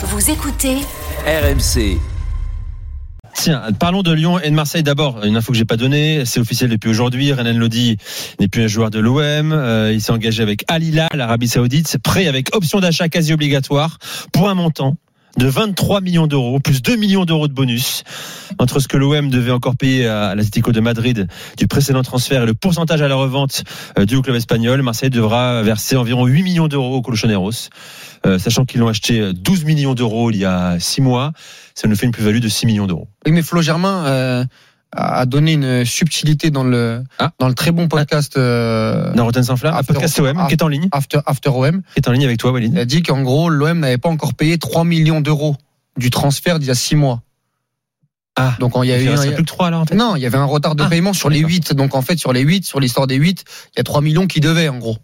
Vous écoutez RMC. Tiens, parlons de Lyon et de Marseille d'abord. Une info que j'ai pas donnée, c'est officiel depuis aujourd'hui. Renan Lodi n'est plus un joueur de l'OM. Euh, il s'est engagé avec Al Hilal, l'Arabie Saoudite. C'est prêt avec option d'achat quasi obligatoire pour un montant de 23 millions d'euros, plus 2 millions d'euros de bonus. Entre ce que l'OM devait encore payer à l'Atlético de Madrid du précédent transfert et le pourcentage à la revente euh, du club espagnol, Marseille devra verser environ 8 millions d'euros au Colchoneros. Euh, sachant qu'ils l'ont acheté 12 millions d'euros il y a 6 mois, ça nous fait une plus-value de 6 millions d'euros. Oui, mais Flo Germain euh, a donné une subtilité dans le, Ah. dans le très bon podcast euh, Naroten sans flamme, podcast OM qui est en ligne, After, After OM. qui est en ligne avec toi, Walid. Il a dit qu'en gros, l'OM n'avait pas encore payé 3 millions d'euros du transfert d'il y a 6 mois. Ah, Donc il y a il eu reste un- plus que 3 alors en fait. Non, il y avait un retard de Ah, paiement sur les 8. Donc en fait, sur les 8, sur l'histoire des 8, il y a 3 millions qui devaient en gros.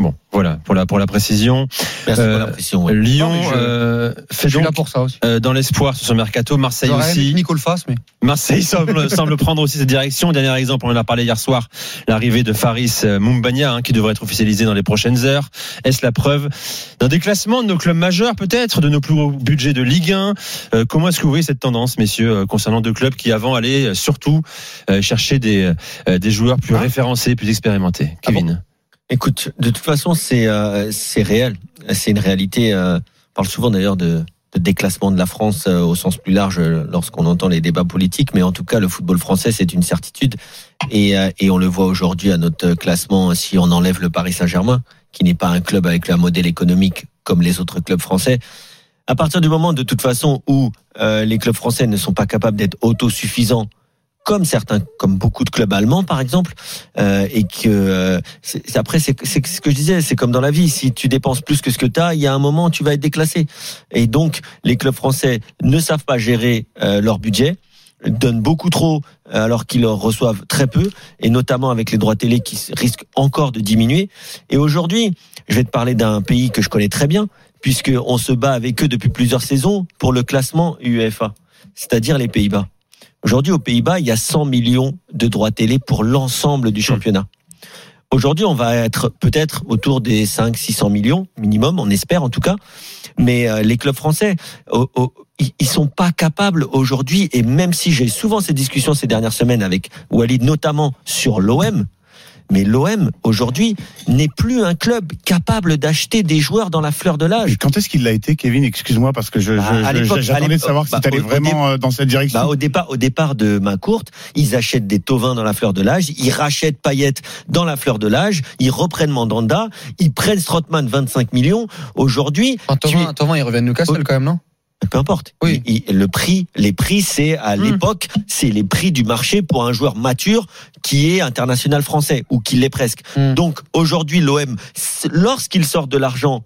Bon, voilà pour la pour la précision. Merci Euh, pour la pression. ouais. Lyon Non, mais je- euh, fait Je suis là donc pour ça aussi. euh, dans l'espoir sur ce mercato. Marseille aussi. que Nico le fasse, mais Marseille semble, semble prendre aussi cette direction. Dernier exemple, on en a parlé hier soir, l'arrivée de Faris euh, Mumbagna, hein, qui devrait être officialisé dans les prochaines heures. Est-ce la preuve d'un déclassement de nos clubs majeurs, peut-être, de nos plus hauts budgets de Ligue 1 Euh, Comment est-ce que vous voyez cette tendance, messieurs, euh, concernant deux clubs qui avant allaient euh, surtout euh, chercher des, euh, des joueurs plus référencés, plus expérimentés? Kevin Écoute, de toute façon, c'est euh, c'est réel. C'est une réalité. euh, on parle souvent d'ailleurs de, de déclassement de la France euh, au sens plus large euh, lorsqu'on entend les débats politiques, mais en tout cas, le football français, c'est une certitude. Et, euh, et on le voit aujourd'hui à notre classement, si on enlève le Paris Saint-Germain, qui n'est pas un club avec un modèle économique comme les autres clubs français. À partir du moment, de toute façon, où euh, les clubs français ne sont pas capables d'être autosuffisants, comme certains, comme beaucoup de clubs allemands, par exemple, euh, et que euh, après c'est ce que je disais, c'est comme dans la vie, si tu dépenses plus que ce que tu as, il y a un moment où tu vas être déclassé. Et donc les clubs français ne savent pas gérer euh, leur budget donnent beaucoup trop euh, alors qu'ils en reçoivent très peu et notamment avec les droits télé qui risquent encore de diminuer et aujourd'hui je vais te parler d'un pays que je connais très bien puisque on se bat avec eux depuis plusieurs saisons pour le classement UEFA c'est-à-dire les Pays-Bas Aujourd'hui, aux Pays-Bas, il y a 100 millions de droits télé pour l'ensemble du championnat. Aujourd'hui, on va être peut-être autour des 5 600 millions minimum, on espère en tout cas. Mais euh, les clubs français, oh, oh, ils ils sont pas capables aujourd'hui. Et même si j'ai souvent ces discussions ces dernières semaines avec Walid, notamment sur l'OM, mais l'OM aujourd'hui n'est plus un club capable d'acheter des joueurs dans la fleur de l'âge. quand est-ce qu'il l'a été, Kevin? Excuse-moi, parce que je, Bah, je- j'attendais de savoir si tu allais vraiment euh, dans cette direction. Bah, au départ, au départ de main courte, ils achètent des tauvins dans la fleur de l'âge, ils rachètent Payet dans la fleur de l'âge, ils reprennent Mandanda, ils prennent Strootman 25 millions. Aujourd'hui, Tovin, un Tovin, il revient de Newcastle quand même, non? Peu importe. Oui. Il- il- le prix, les prix, c'est à Hmm. l'époque, c'est les prix du marché pour un joueur mature qui est international français ou qui l'est presque. Hmm. Donc aujourd'hui, l'OM, lorsqu'il sort de l'argent,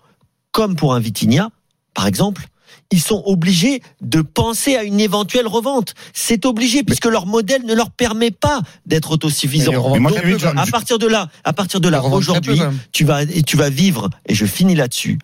comme pour un Vitinha, par exemple. Ils sont obligés de penser à une éventuelle revente. C'est obligé puisque leur modèle ne leur permet pas d'être autosuffisant. À partir de là, à partir de là, aujourd'hui, tu vas et tu vas vivre et je finis là-dessus.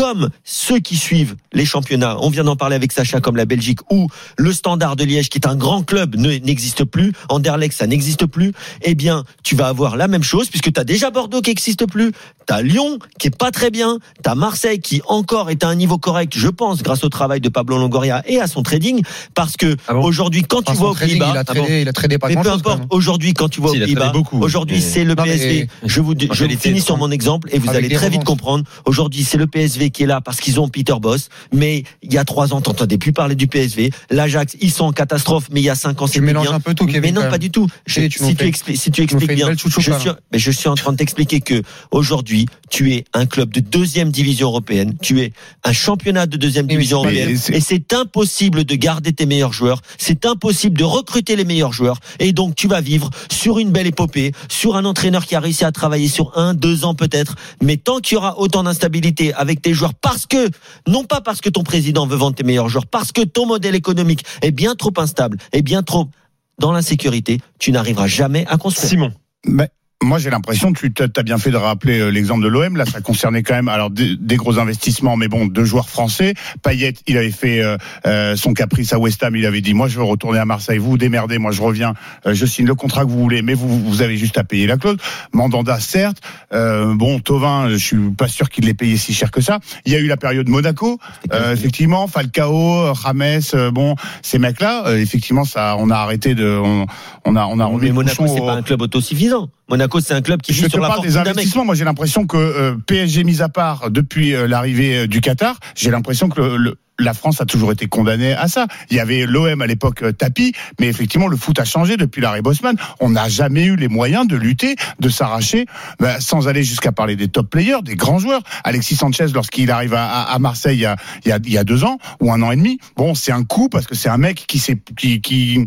Comme ceux qui suivent les championnats, on vient d'en parler avec Sacha, comme la Belgique, ou le Standard de Liège, qui est un grand club, ne- n'existe plus, Anderlecht, ça n'existe plus, eh bien, tu vas avoir la même chose, puisque tu as déjà Bordeaux qui n'existe plus, tu as Lyon qui est pas très bien, tu as Marseille qui encore est à un niveau correct, je pense, grâce au travail de Pablo Longoria et à son trading, parce que Ah bon aujourd'hui, quand Enfin, tu aux trading, Pays-Bas, il a ah bon tradé, il a tradé pas mais peu importe, aujourd'hui, quand tu vas aux Si, il a tradé Pays-Bas, beaucoup. aujourd'hui, c'est le Non, mais- PSV. Je vous, je finis sur mon exemple et vous allez très vite comprendre. Aujourd'hui, c'est le PSV qui est là parce qu'ils ont Peter Boss. Mais il y a trois ans, t'entendais plus parler du PSV. L'Ajax, ils sont en catastrophe, mais il y a cinq ans, Tu c'était mélanges bien. un peu tout, Kevin. Mais non, pas du tout. Je- Si, tu nous si, tu fais- expli- si tu nous fais expliques bien, je suis, là. mais je suis en train de t'expliquer que aujourd'hui, tu es un club de deuxième division européenne. Tu es un championnat de deuxième division européenne. Et c'est impossible de garder tes meilleurs joueurs. C'est impossible de recruter les meilleurs joueurs. Et donc, tu vas vivre sur une belle épopée, sur un entraîneur qui a réussi à travailler sur un, deux ans peut-être. Mais tant qu'il y aura autant d'instabilité avec tes joueurs, parce que, non pas parce que ton président veut vendre tes meilleurs joueurs, parce que ton modèle économique est bien trop instable, est bien trop dans l'insécurité, tu n'arriveras jamais à construire. Simon. Mais Moi, j'ai l'impression, tu as bien fait de rappeler euh, l'exemple de l'OM. Là, ça concernait quand même alors des, des, gros investissements, mais bon, deux joueurs français. Payet, il avait fait euh, euh, son caprice à West Ham. Il avait dit, moi, je veux retourner à Marseille. Vous vous démerdez, moi, je reviens. Euh, je signe le contrat que vous voulez, mais vous, vous avez juste à payer la clause. Mandanda, certes. Euh, bon, Tovin, je suis pas sûr qu'il l'ait payé si cher que ça. Il y a eu la période Monaco, euh, effectivement, Falcao, James. bon, ces mecs-là, effectivement, ça, on a arrêté de, on, on a, on a remis. Mais Monaco, c'est pas un club autosuffisant. Monaco, c'est un club qui je sur te parle des investissements. Moi, j'ai l'impression que euh, PSG mis à part depuis euh, l'arrivée du Qatar, j'ai l'impression que le, le, la France a toujours été condamnée à ça. Il y avait l'OM à l'époque euh, tapis, mais effectivement le foot a changé depuis l'arrêt Bosman. On n'a jamais eu les moyens de lutter, de s'arracher, bah, sans aller jusqu'à parler des top players, des grands joueurs. Alexis Sanchez, lorsqu'il arrive à, à, Marseille il y, a, il, y a, il y, a, deux ans ou un an et demi, bon, c'est un coup parce que c'est un mec qui, qui, qui,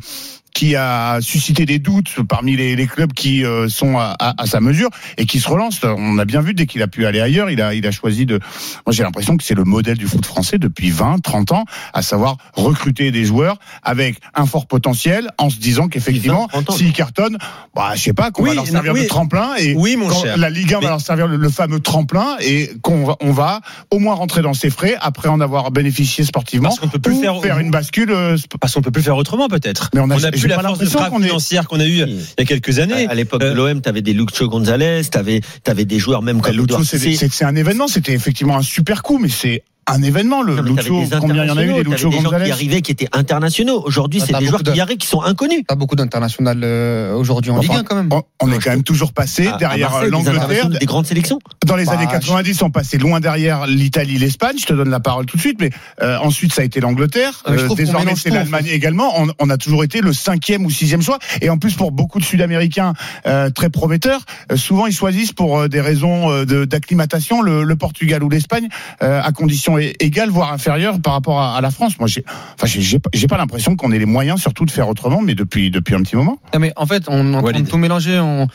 qui a suscité des doutes parmi les, les clubs qui euh, sont à, à, à, sa mesure et qui se relance. On a bien vu dès qu'il a pu aller ailleurs, il a, il a choisi de. Moi, j'ai l'impression que c'est le modèle du foot français depuis 20, 30 ans, à savoir recruter des joueurs avec un fort potentiel, en se disant qu'effectivement, s'ils cartonnent, bah, je sais pas, qu'on oui, va leur servir oui. de tremplin et oui, mon cher. la Ligue 1 Mais... va leur servir le, le fameux tremplin et qu'on va, on va au moins rentrer dans ses frais après en avoir bénéficié sportivement. Parce qu'on peut plus faire, faire une bascule. Euh, parce qu'on peut plus faire autrement peut-être. Mais on a, on a plus la force de frappe financière qu'on a eu il y a quelques années. À l'époque de l'OM, tu avais des Lucho Gonzalez, tu avais, avais des joueurs même comme Lucho. C'est un événement, c'était effectivement un super coup, mais c'est un événement le non, Lucho combien il y en a eu des Lucho des gens qui arrivaient qui étaient internationaux. Aujourd'hui c'est des joueurs qui arrivent qui sont inconnus. Pas beaucoup d'international euh, aujourd'hui en enfin, Ligue 1 quand même. on, on est quand même toujours passé à, derrière l'Angleterre. des, des grandes sélections. Dans les bah, années 90 on passait loin derrière l'Italie l'Espagne. Je te donne la parole tout de suite mais euh, ensuite ça a été l'Angleterre. Euh, désormais c'est l'Allemagne également. On, on, a toujours été le cinquième ou sixième choix. Et en plus pour beaucoup de Sud-Américains euh, très prometteurs euh, souvent ils choisissent pour euh, des raisons d'acclimatation le, le, Portugal ou l'Espagne à condition égale voire inférieur par rapport à, à la France. Moi, j'ai, enfin, j'ai pas l'impression qu'on ait les moyens, surtout, de faire autrement, mais depuis depuis un petit moment. Non, mais en fait, on est en train de tout mélanger. On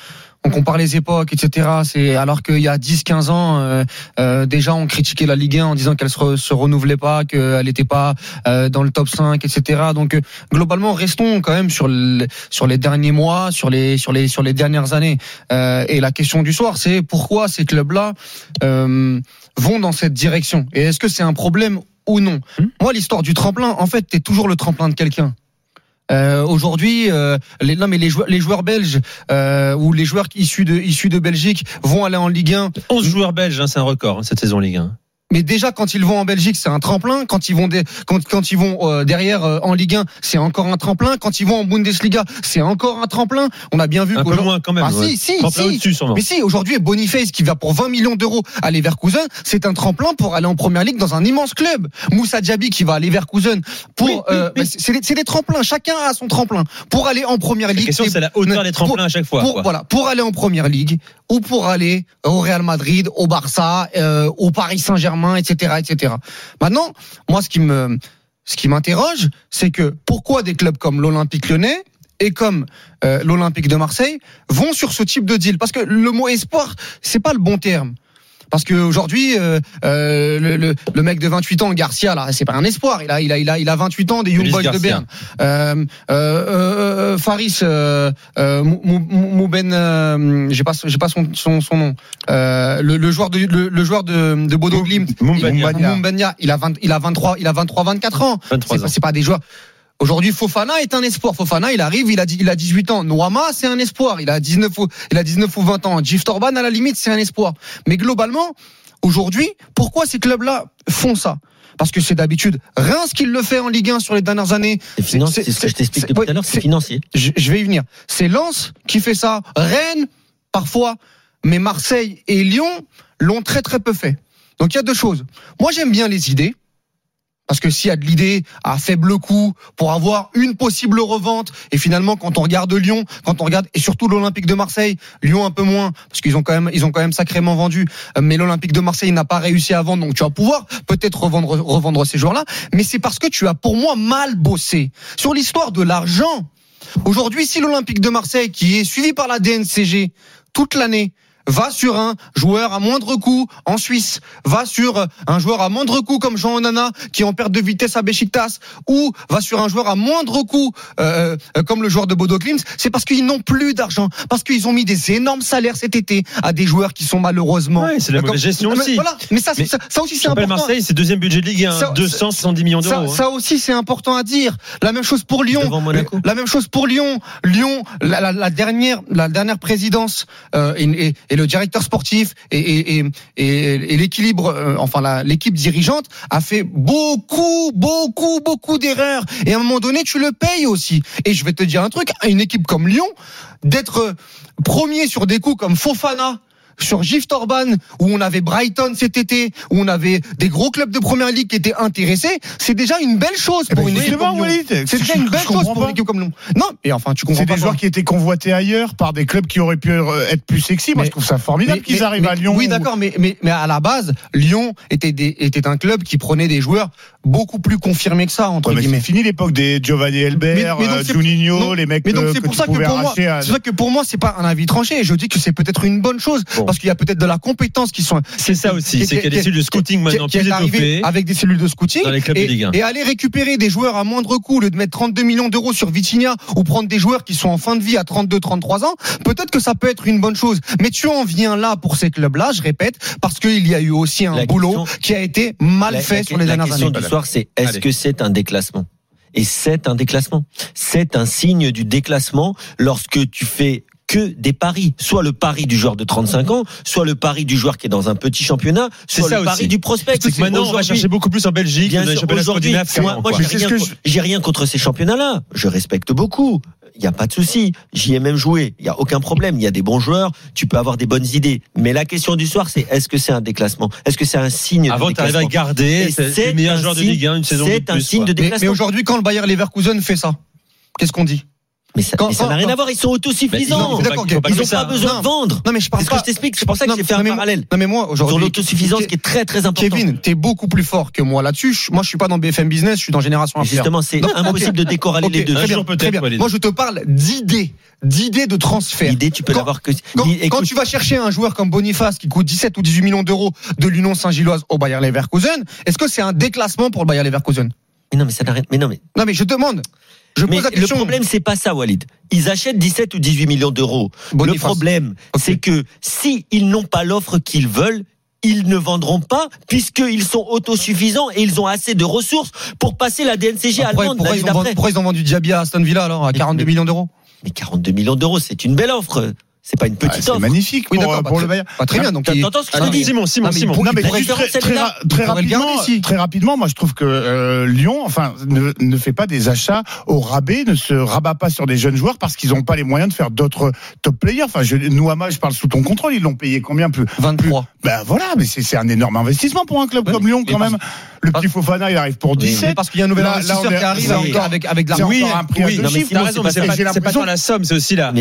on compare les époques, etc. C'est alors qu'il y a 10-15 ans, euh, euh, déjà on critiquait la Ligue 1 en disant qu'elle se, re, se renouvelait pas, qu'elle n'était pas euh, dans le top 5, etc. Donc euh, globalement, restons quand même sur le, sur les derniers mois, sur les sur les sur les dernières années. Et la question du soir, c'est pourquoi ces clubs-là vont dans cette direction? Et est-ce que c'est un problème ou non? Mmh. Moi, l'histoire du tremplin, en fait, t'es toujours le tremplin de quelqu'un. Euh, Aujourd'hui, euh, les, non mais les joueurs, les joueurs belges euh, ou les joueurs issus de issus de Belgique vont aller en Ligue 1. 11 joueurs belges, hein, c'est un record hein, cette saison Ligue 1 mais déjà quand ils vont en Belgique, c'est un tremplin. Quand ils vont des, quand, quand ils vont euh, derrière euh, en Ligue 1, c'est encore un tremplin. Quand ils vont en Bundesliga, c'est encore un tremplin. On a bien vu un peu quand même. Ah ouais. si si si. Dessus, mais si aujourd'hui Boniface qui va pour 20 millions d'euros à Leverkusen, c'est un tremplin pour aller en première ligue dans un immense club. Moussa Diaby qui va à Leverkusen pour Oui, euh, oui. bah, c'est des, c'est des tremplins. Chacun a son tremplin pour aller en première La ligue. question et- c'est la hauteur des tremplins pour- à chaque fois. pour, quoi. voilà, pour aller en première ligue ou pour aller au Real Madrid, au Barça, euh, au Paris Saint-Germain, etc., etc. Maintenant, moi, ce qui me, ce qui m'interroge, c'est que pourquoi des clubs comme l'Olympique Lyonnais et comme euh, l'Olympique de Marseille vont sur ce type de deal? Parce que le mot espoir, c'est pas le bon terme. Parce qu'aujourd'hui, euh, euh, le, le, le mec de 28 ans, Garcia, là, c'est pas un espoir. Il a, il a, il a, il a 28 ans des Young Boys de. Berne. Euh, euh, euh, Faris euh, Mou- Mouben, j'ai pas, j'ai pas son, son, son nom. Euh, le, le joueur de, le, le joueur de, de Bodo Glimt, Moumbagna. il, Moumbagna, il a 20, il a 23, il a 23, 24 ans. 23 C'est ans. c'est pas des joueurs. Aujourd'hui, Fofana est un espoir. Fofana, il arrive, il a, dit- il a 18 ans. Noama, c'est un espoir. Il a 19 ou, il a 19 ou 20 ans. Jif Torban, à la limite, c'est un espoir. Mais globalement, aujourd'hui, pourquoi ces clubs-là font ça? Parce que c'est d'habitude Reims qui le fait en Ligue 1 sur les dernières années. C'est ce que je t'explique depuis tout à l'heure, c'est- financier. Je, je vais y venir. C'est Lens qui fait ça. Rennes, parfois. Mais Marseille et Lyon l'ont très très peu fait. Donc il y a deux choses. Moi j'aime bien les idées. Parce que s'il y a de l'idée à faible coût pour avoir une possible revente, et finalement quand on regarde Lyon, quand on regarde et surtout l'Olympique de Marseille, Lyon un peu moins parce qu'ils ont quand même ils ont quand même sacrément vendu, euh, mais l'Olympique de Marseille n'a pas réussi à vendre, donc tu vas pouvoir peut-être revendre revendre ces joueurs-là, mais c'est parce que tu as pour moi mal bossé. Sur l'histoire de l'argent. Aujourd'hui, si l'Olympique de Marseille, qui est suivi par la DNCG toute l'année, va sur un joueur à moindre coût en Suisse, va sur un joueur à moindre coût comme Jean Onana qui est en perte de vitesse à Besiktas, ou va sur un joueur à moindre coût euh, comme le joueur de Bodo Klimt, c'est parce qu'ils n'ont plus d'argent, parce qu'ils ont mis des énormes salaires cet été à des joueurs qui sont malheureusement. Ouais, c'est la mauvaise gestion aussi. Voilà. Mais ça, Mais ça, ça aussi c'est important. Marseille, c'est deuxième budget de Ligue 1, Ça- 270 millions Ça, d'euros. hein. ça aussi, c'est important à dire. La même chose pour Lyon. La même chose pour Lyon. Lyon, la, la- la dernière, la dernière présidence euh, et, et- et le directeur sportif et, l'équilibre, euh, enfin l'équipe dirigeante a fait beaucoup, beaucoup, beaucoup d'erreurs. Et à un moment donné, tu le payes aussi. Et je vais te dire un truc, une équipe comme Lyon, d'être premier sur des coups comme Fofana sur Gift Orban, où on avait Brighton cet été, où on avait des gros clubs de première ligue qui étaient intéressés, c'est déjà une belle chose Eh pour ben, une équipe comme C'est déjà une belle chose pour une équipe comme Lyon. Non, et enfin, tu comprends C'est pas. des joueurs qui étaient convoités ailleurs par des clubs qui auraient pu euh, être plus sexy. Moi, Mais- je trouve ça formidable qu'ils mais- arrivent à Lyon. Oui, d'accord, mais, mais, mais à la base, Lyon était, des, était un club qui prenait des joueurs beaucoup plus confirmés que ça, entre Ouais, guillemets. c'est fini l'époque des Giovanni Elbert, euh, Juninho, non, les mecs Mais donc euh, c'est que pour tu ça que pour moi, c'est que pour moi c'est pas un avis tranché. Je dis que c'est peut-être une bonne chose Bon. Parce qu'il y a peut-être de la compétence qui sont. C'est ça aussi, c'est qu'il y a des cellules de scouting maintenant qui plus étoffées. avec des cellules de scouting Dans les clubs de et, Ligue 1. et aller récupérer des joueurs à moindre coût au lieu de mettre 32 millions d'euros sur Vitinha ou prendre des joueurs qui sont en fin de vie à 32 33 ans peut-être que ça peut être une bonne chose mais tu en viens là pour ces clubs là je répète parce qu'il y a eu aussi un La boulot question- qui a été mal La- fait la- sur les la dernières question années du soir, c'est est-ce que c'est un déclassement? Et c'est un déclassement. C'est un signe du déclassement lorsque tu fais que des paris, soit le pari du joueur de 35 ans, soit le pari du joueur qui est dans un petit championnat, C'est soit ça le pari aussi. du prospect. C'est que maintenant, on va chercher beaucoup plus en Belgique, Bien sûr, aujourd'hui, moi, moi, j'ai rien, contre- j'ai rien contre ces championnats-là. Je respecte beaucoup. Il n'y a pas de souci. J'y ai même joué. Il n'y a aucun problème. Il y a des bons joueurs. Tu peux avoir des bonnes idées. Mais la question du soir, c'est est-ce que c'est un déclassement? Est-ce que c'est un signe Avant, de tu arrives à déclassement? garder, c'est c'est le meilleur un joueur de signe- Ligue 1 une saison de C'est un plus, signe quoi. de mais, mais déclassement. aujourd'hui quand le Bayer Leverkusen fait ça qu'est-ce qu'on dit? Mais ça Quand- mais ça n'a rien à voir. Ils sont autosuffisants. pas- pas Ils n'ont ça. pas besoin Non. de vendre. non mais je parle C'est ce que pas je t'explique. C'est pour ça que Non, j'ai fait un mais parallèle. non mais moi aujourd'hui Sur l'autosuffisance qui est très très important. Kevin, t'es beaucoup plus fort que moi là-dessus. Moi, je suis pas dans BFM Business, je suis dans Génération Affaires. Justement, c'est Non, impossible de décoraler Ok, les deux. Très bien, très bien. Moi, je te parle d'idées, d'idées de transfert. L'idée, tu peux Quand- l'avoir que. Quand, quand tu vas chercher un joueur comme Boniface qui coûte 17 ou 18 millions d'euros de l'Union Saint-Gilloise au Bayer Leverkusen, est-ce que c'est un déclassement pour le Bayer Leverkusen? Mais non, mais ça n'a rien. Mais non, mais. Non, mais je demande. Je Mais pose la le problème, c'est pas ça, Walid. Ils achètent 17 ou 18 millions d'euros. Le problème, c'est que si ils n'ont pas l'offre qu'ils veulent, ils ne vendront pas puisqu'ils sont autosuffisants et ils ont assez de ressources pour passer la DNCG pourquoi, allemande pourquoi ils ont vendu, d'après. pourquoi ils ont vendu Diaby à Aston Villa alors à 42 mais- millions d'euros Mais 42 millions d'euros, c'est une belle offre. C'est pas une Ah, petite c'est offre. magnifique Oui, pour, euh, bah, pour le Bayern. bah, très bien. Donc, T'entends ce que je Ah, dis Simon, Simon, Ah, Simon. Non mais très, rapidement, très rapidement, moi je trouve que euh, Lyon, enfin, ne, ne fait pas des achats au rabais, ne se rabat pas sur des jeunes joueurs parce qu'ils n'ont pas les moyens de faire d'autres top players. Enfin, je, Nouama, je parle sous ton contrôle, ils l'ont payé combien plus 23. Ben voilà, mais c'est c'est un énorme investissement pour un club comme Lyon quand même. Le petit Fofana, il arrive pour Oui, 17. Mais parce qu'il y a un nouvel investisseur qui arrive c'est avec, encore- avec, avec de c'est l'argent. encore un prix à Oui, deux chiffres. C'est pas, j'ai c'est l'impression- tant la somme, c'est aussi la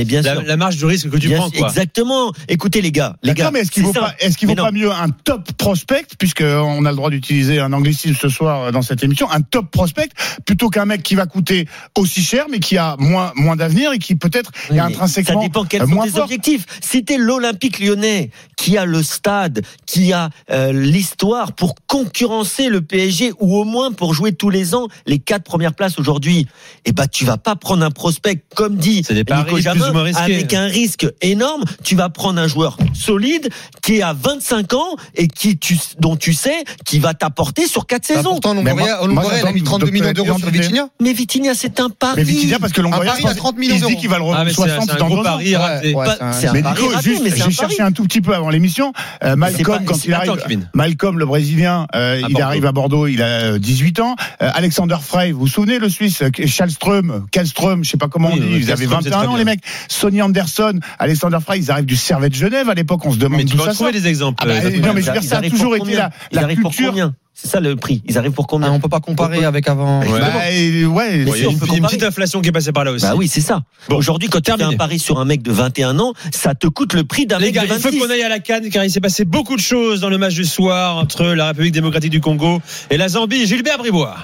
marge de risque que tu Bien- prends, quoi. Exactement. Écoutez les gars, les gars. Mais est-ce qu'il vaut ça. pas, est-ce qu'il vaut pas mieux un top prospect, puisque on a le droit d'utiliser un anglicisme ce soir euh, dans cette émission, un top prospect, plutôt qu'un mec qui va coûter aussi cher, mais qui a moins, moins d'avenir et qui peut-être Oui, est intrinsèquement Ça dépend quels euh, sont moins tes fort. objectifs. Si t'es l'Olympique lyonnais, qui a le stade, qui a euh, l'histoire pour concurrencer le PSG, ou au moins pour jouer tous les ans les quatre premières places aujourd'hui, eh ben tu vas pas prendre un prospect, comme dit Nico Jamin, avec un risque énorme. Tu vas prendre un joueur solide, qui a 25 ans, et qui tu, dont tu sais qui va t'apporter sur quatre Bah, saisons. pourtant, Mais moi- Longoria, moi, Longoria, il a mis 32 de- millions de- d'euros sur. Vitinha. Mais Vitinha, c'est un pari. Mais Vitinha, parce que Longoria, Paris à pense 30 millions il se dit d'euros. qu'il va le Ah, mais c'est 60 c'est un dans gros ans. pari raté. Ouais, Pas- c'est un- c'est un Mais pari Nico, raté, juste, mais j'ai cherché un tout petit peu avant l'émission. Euh, Malcolm, pas- quand il arrive. Malcolm, le Brésilien, euh, il arrive à Bordeaux, il a euh, 18 ans. Euh, Alexander Frey, vous vous souvenez, le Suisse, Schallström, Kallström, je sais pas comment on dit, ils avaient Kallström, c'est 21 très ans, les mecs. Sonny Anderson, Alexander Frey, ils arrivent du Servet de Genève à l'époque, on se demande Mais tu d'où vas ça trouver des exemples. Ah bah, euh, non, mais je veux dire, Ils ça a arrivent toujours pour été la, Ils la arrivent pour culture. combien C'est ça le prix. Ils arrivent pour Ah, combien on peut pas comparer avec avant. Ouais. Bah, et- ouais, Bon, il y a on une, petite inflation qui est passée par là aussi. Bah oui, c'est ça. Bon, Aujourd'hui, quand tu fais un pari sur un mec de 21 ans, ça te coûte le prix d'un mec gars, de il faut 26. qu'on aille à la Cannes car il s'est passé beaucoup de choses dans le match du soir entre la République démocratique du Congo et la Zambie. Gilbert Bribois.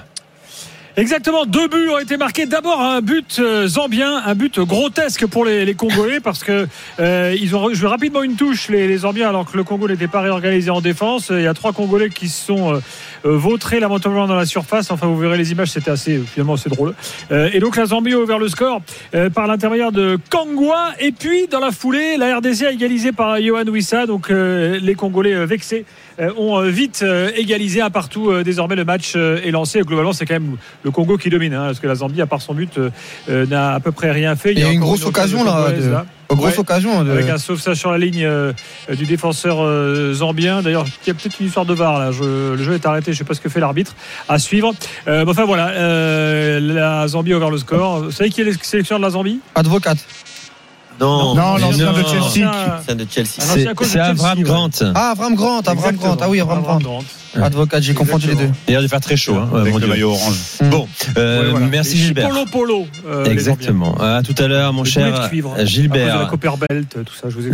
Exactement, deux buts ont été marqués. D'abord un but euh, zambien, un but grotesque pour les, Congolais parce que euh, ils ont joué rapidement une touche les, Zambiens alors que le Congo n'était pas réorganisé en défense. Il y a trois Congolais qui se sont euh, vautrés lamentablement dans la surface. Enfin, vous verrez les images, c'était assez finalement assez drôle. Et donc la Zambie a ouvert le score par l'intermédiaire de Kangwa. Et puis dans la foulée, la RDC a égalisé par Johan Wissa. Donc les Congolais vexés ont vite égalisé un partout. désormais, le match est lancé. Globalement, c'est quand même le Congo qui domine, hein, parce que la Zambie, à part son but, euh, n'a à peu près rien fait. Il y a, une grosse occasion là. Grosse occasion. De... Avec un sauvetage sur la ligne euh, du défenseur euh, zambien. D'ailleurs, il y a peut-être une histoire de VAR là. Je, le jeu est arrêté. Je ne sais pas ce que fait l'arbitre. À suivre. Euh, enfin voilà, la Zambie a ouvert le score. Vous savez qui est le sélectionneur de la Zambie? Advocat. Non, non l'ancien de Chelsea. C'est de Chelsea. C'est Avram Grant. Ah, Avram Grant, Avram Grant. Ah oui, Avram Grant. Advocat, j'ai confondu les deux. D'ailleurs, il va faire très chaud. Hein, avec le maillot orange. Bon, euh, voilà. merci Gilbert. Polo Polo. Euh, Exactement. À tout à l'heure, mon cher Gilbert. À cause de la Copperbelt, tout ça, je vous ai